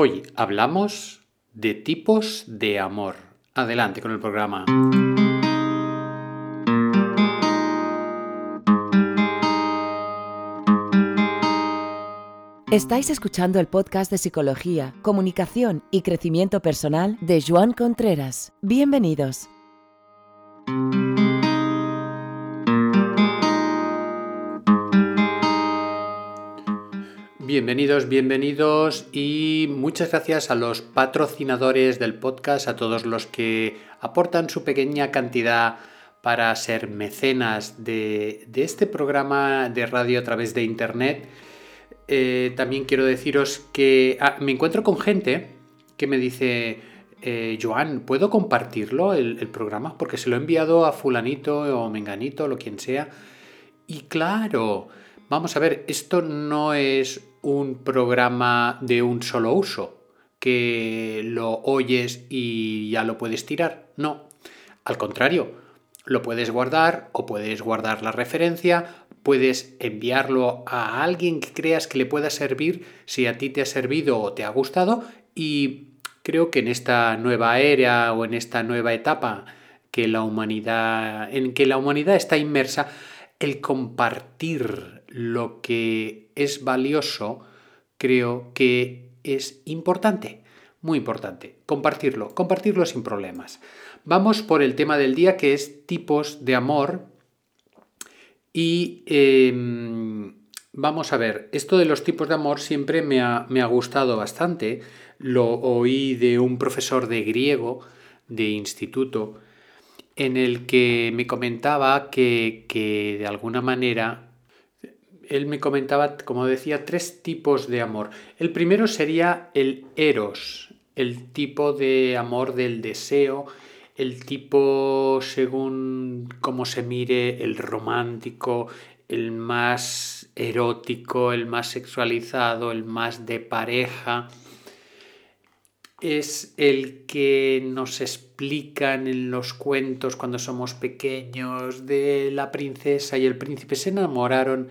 Hoy hablamos de tipos de amor. Adelante con el programa. Estáis escuchando el podcast de psicología, comunicación y crecimiento personal de Joan Contreras. Bienvenidos. Bienvenidos, bienvenidos y muchas gracias a los patrocinadores del podcast, a todos los que aportan su pequeña cantidad para ser mecenas de, este programa de radio a través de internet. Eh, también quiero deciros que ah, me encuentro con gente que me dice, eh, Joan, ¿puedo compartirlo el, el, programa? Porque se lo he enviado a fulanito o menganito, o lo quien sea. Y claro, vamos a ver, esto no es un programa de un solo uso, que lo oyes y ya lo puedes tirar. No, al contrario, lo puedes guardar o puedes guardar la referencia, puedes enviarlo a alguien que creas que le pueda servir si a ti te ha servido o te ha gustado y creo que en esta nueva era o en esta nueva etapa que la humanidad en que la humanidad está inmersa el compartir lo que es valioso, creo que es importante, muy importante, compartirlo, compartirlo sin problemas. Vamos por el tema del día que es tipos de amor. Y em, vamos a ver, esto de los tipos de amor siempre me ha, me ha gustado bastante, lo oí de un profesor de griego de instituto, en el que me comentaba que, de alguna manera, él me comentaba, como decía, tres tipos de amor. El primero sería el eros, el tipo de amor del deseo, el tipo según cómo se mire, el romántico, el más erótico, el más sexualizado, el más de pareja es el que nos explican en los cuentos cuando somos pequeños de la princesa y el príncipe se enamoraron,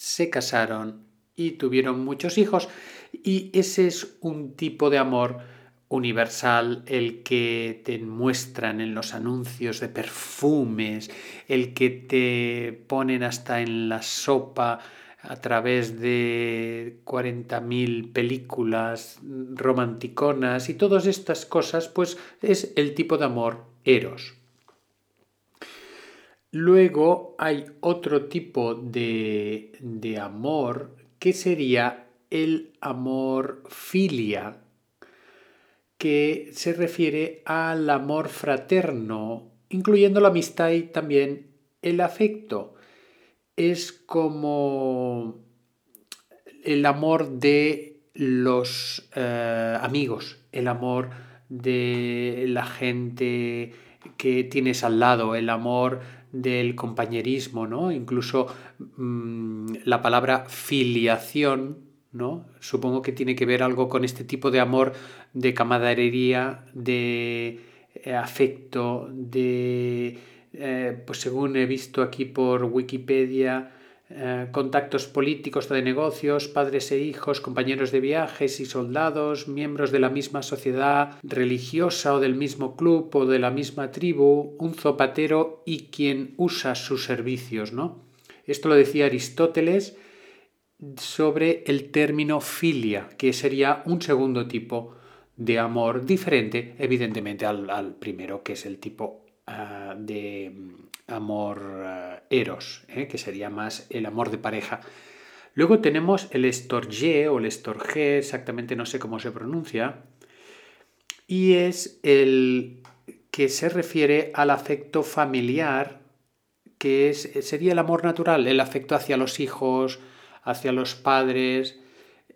se casaron y tuvieron muchos hijos y ese es un tipo de amor universal el que te muestran en los anuncios de perfumes, el que te ponen hasta en la sopa a través de 40.000 películas romanticonas y todas estas cosas, pues es el tipo de amor eros. Luego hay otro tipo de, de amor que sería el amor filia, que se refiere al amor fraterno, incluyendo la amistad y también el afecto. Es como el amor de los eh, amigos, el amor de la gente que tienes al lado, el amor del compañerismo, ¿no? Incluso mm, la palabra filiación, ¿no? Supongo que tiene que ver algo con este tipo de amor de camaradería, de eh, afecto, de eh, pues según he visto aquí por Wikipedia, eh, contactos políticos de negocios, padres e hijos, compañeros de viajes y soldados, miembros de la misma sociedad religiosa o del mismo club o de la misma tribu, un zapatero y quien usa sus servicios, ¿no? Esto lo decía Aristóteles sobre el término filia, que sería un segundo tipo de amor diferente, evidentemente, al, al primero, que es el tipo Ah, de mm, amor ah, eros, ¿eh? que sería más el amor de pareja. Luego tenemos el estorge o el estorge, exactamente no sé cómo se pronuncia, y es el que se refiere al afecto familiar, que es, sería el amor natural, el afecto hacia los hijos, hacia los padres,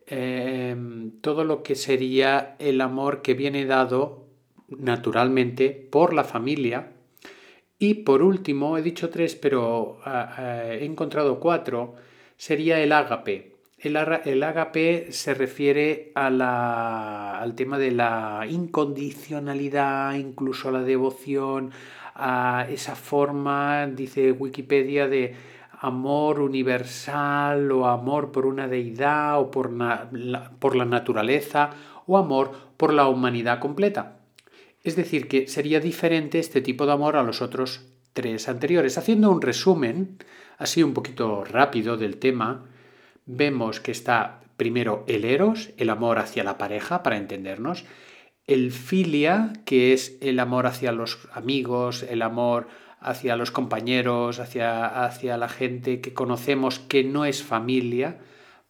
em, todo lo que sería el amor que viene dado naturalmente por la familia y por último, he dicho tres, pero ah, ah, he encontrado cuatro, sería el ágape. El, el ágape se refiere a la, al tema de la incondicionalidad, incluso a la devoción, a esa forma, dice Wikipedia, de amor universal o amor por una deidad o por, por la naturaleza o amor por la humanidad completa. Es decir, que sería diferente este tipo de amor a los otros tres anteriores. Haciendo un resumen, así un poquito rápido del tema, vemos que está primero el eros, el amor hacia la pareja, para entendernos, el filia, que es el amor hacia los amigos, el amor hacia los compañeros, hacia, hacia la gente que conocemos que no es familia.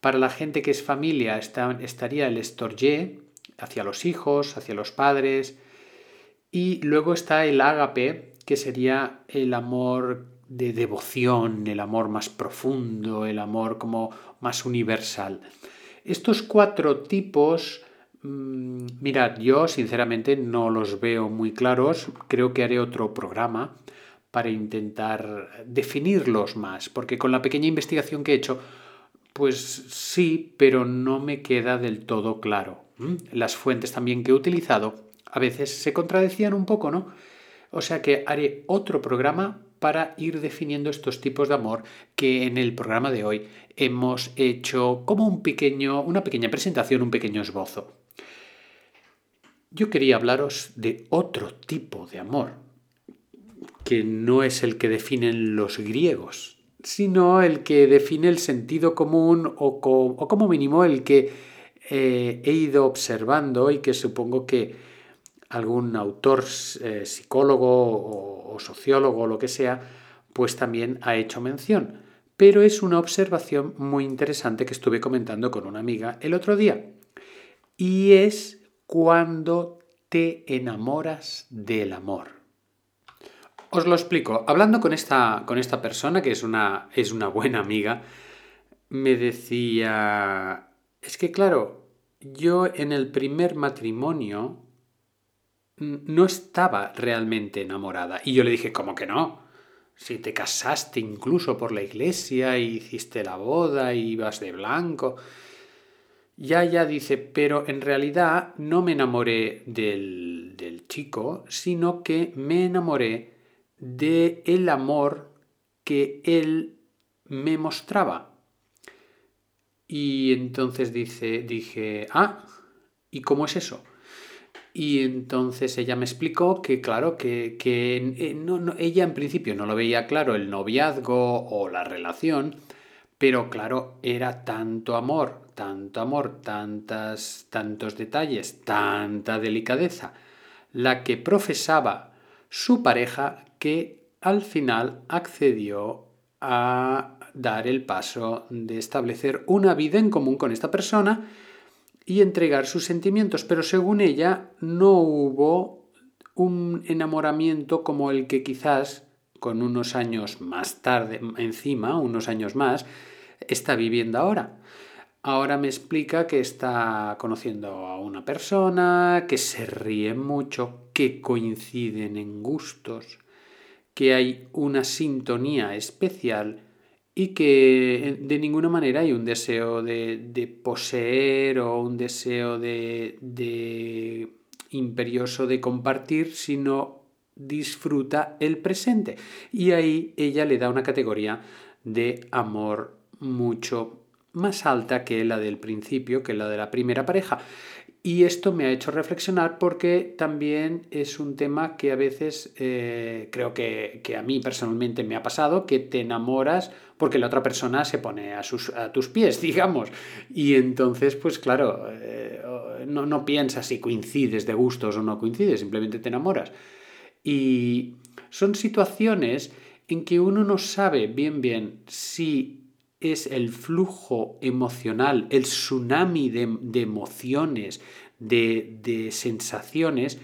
Para la gente que es familia estaría el estorje, hacia los hijos, hacia los padres. Y luego está el ágape, que sería el amor de devoción, el amor más profundo, el amor como más universal. Estos cuatro tipos, mm, mirad, yo sinceramente no los veo muy claros, creo que haré otro programa para intentar definirlos más, porque con la pequeña investigación que he hecho, pues sí, pero no me queda del todo claro. Las fuentes también que he utilizado a veces se contradecían un poco, ¿no? O sea que haré otro programa para ir definiendo estos tipos de amor que en el programa de hoy hemos hecho como un pequeño, una pequeña presentación, un pequeño esbozo. Yo quería hablaros de otro tipo de amor, que no es el que definen los griegos, sino el que define el sentido común o, como mínimo el que eh, he ido observando y que supongo que algún autor eh, psicólogo o, sociólogo o lo que sea, pues también ha hecho mención. Pero es una observación muy interesante que estuve comentando con una amiga el otro día. Y es cuando te enamoras del amor. Os lo explico. Hablando con esta, con esta persona, que es una, es una buena amiga, me decía, es que claro, yo en el primer matrimonio no estaba realmente enamorada. Y yo le dije, ¿cómo que no? Si te casaste incluso por la iglesia y hiciste la boda y ibas de blanco. Ya, ya dice, pero en realidad no me enamoré del, del chico, sino que me enamoré de el amor que él me mostraba. Y entonces dice, dije, ah, ¿y cómo es eso? Y entonces ella me explicó que, claro, que, eh, no, ella en principio no lo veía claro el noviazgo o la relación, pero claro, era tanto amor, tanto amor, tantas, tantos detalles, tanta delicadeza, la que profesaba su pareja que al final accedió a dar el paso de establecer una vida en común con esta persona y entregar sus sentimientos, pero según ella no hubo un enamoramiento como el que quizás con unos años más tarde, encima, unos años más, está viviendo ahora. Ahora me explica que está conociendo a una persona, que se ríe mucho, que coinciden en gustos, que hay una sintonía especial y que eh, de ninguna manera hay un deseo de, poseer o un deseo de, de, imperioso de compartir, sino disfruta el presente. Y ahí ella le da una categoría de amor mucho más alta que la del principio, que la de la primera pareja. Y esto me ha hecho reflexionar porque también es un tema que a veces eh, creo que, a mí personalmente me ha pasado, que te enamoras porque la otra persona se pone a tus pies, digamos. Y entonces, pues claro, eh, no, no piensas si coincides de gustos o no coincides, simplemente te enamoras. Y son situaciones en que uno no sabe bien bien si es el flujo emocional, el tsunami de, emociones, de, de sensaciones,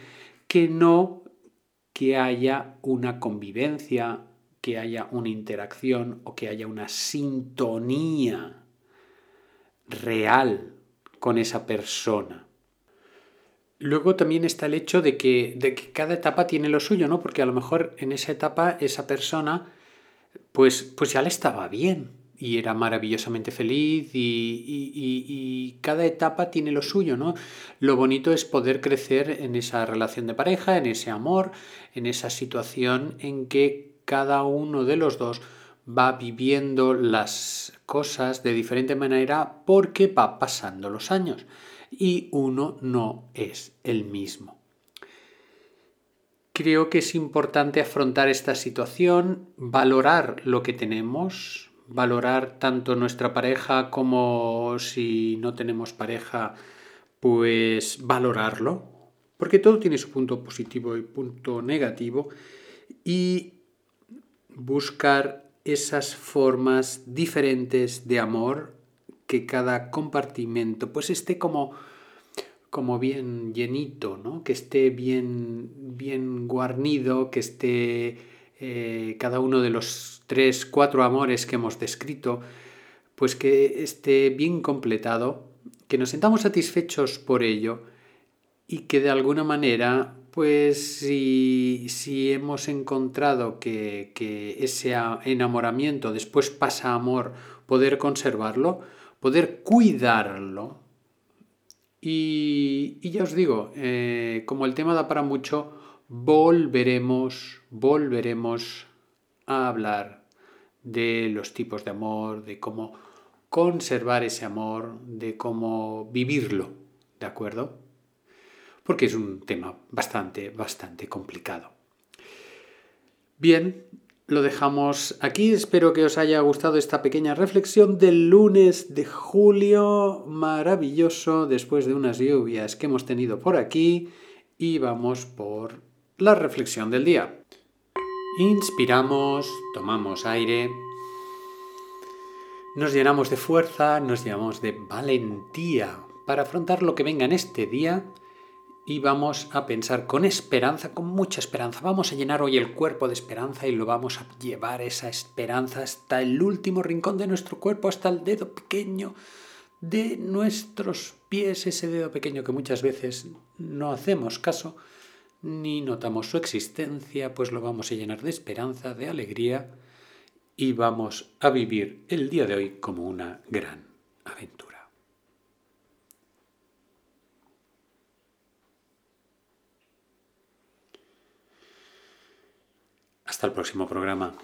que no que haya una convivencia, que haya una interacción o que haya una sintonía real con esa persona. Luego también está el hecho de que, de que cada etapa tiene lo suyo, ¿no? Porque a lo mejor en esa etapa esa persona pues, pues ya le estaba bien, y era maravillosamente feliz y, cada etapa tiene lo suyo, ¿no? Lo bonito es poder crecer en esa relación de pareja, en ese amor, en esa situación en que cada uno de los dos va viviendo las cosas de diferente manera porque va pasando los años y uno no es el mismo. Creo que es importante afrontar esta situación, valorar lo que tenemos, valorar tanto nuestra pareja como si no tenemos pareja, pues valorarlo, porque todo tiene su punto positivo y punto negativo, y buscar esas formas diferentes de amor que cada compartimento pues esté como como bien llenito, ¿no? que esté bien, bien guarnido, que esté eh, cada uno de los tres, cuatro amores que hemos descrito, pues que esté bien completado, que nos sentamos satisfechos por ello y que de alguna manera, pues si, si hemos encontrado que, que ese enamoramiento después pasa a amor, poder conservarlo, poder cuidarlo, y, ya os digo, eh, como el tema da para mucho, volveremos, volveremos a hablar de los tipos de amor, de cómo conservar ese amor, de cómo vivirlo, ¿de acuerdo? Porque es un tema bastante, bastante complicado. Bien, lo dejamos aquí. Espero que os haya gustado esta pequeña reflexión del lunes de julio. Maravilloso, después de unas lluvias que hemos tenido por aquí. Y vamos por la reflexión del día. Inspiramos, tomamos aire. Nos llenamos de fuerza, nos llenamos de valentía para afrontar lo que venga en este día y vamos a pensar con esperanza, con mucha esperanza. Vamos a llenar hoy el cuerpo de esperanza y lo vamos a llevar esa esperanza hasta el último rincón de nuestro cuerpo, hasta el dedo pequeño de nuestros pies, ese dedo pequeño que muchas veces no hacemos caso ni notamos su existencia, pues lo vamos a llenar de esperanza, de alegría y vamos a vivir el día de hoy como una gran aventura. Hasta el próximo programa.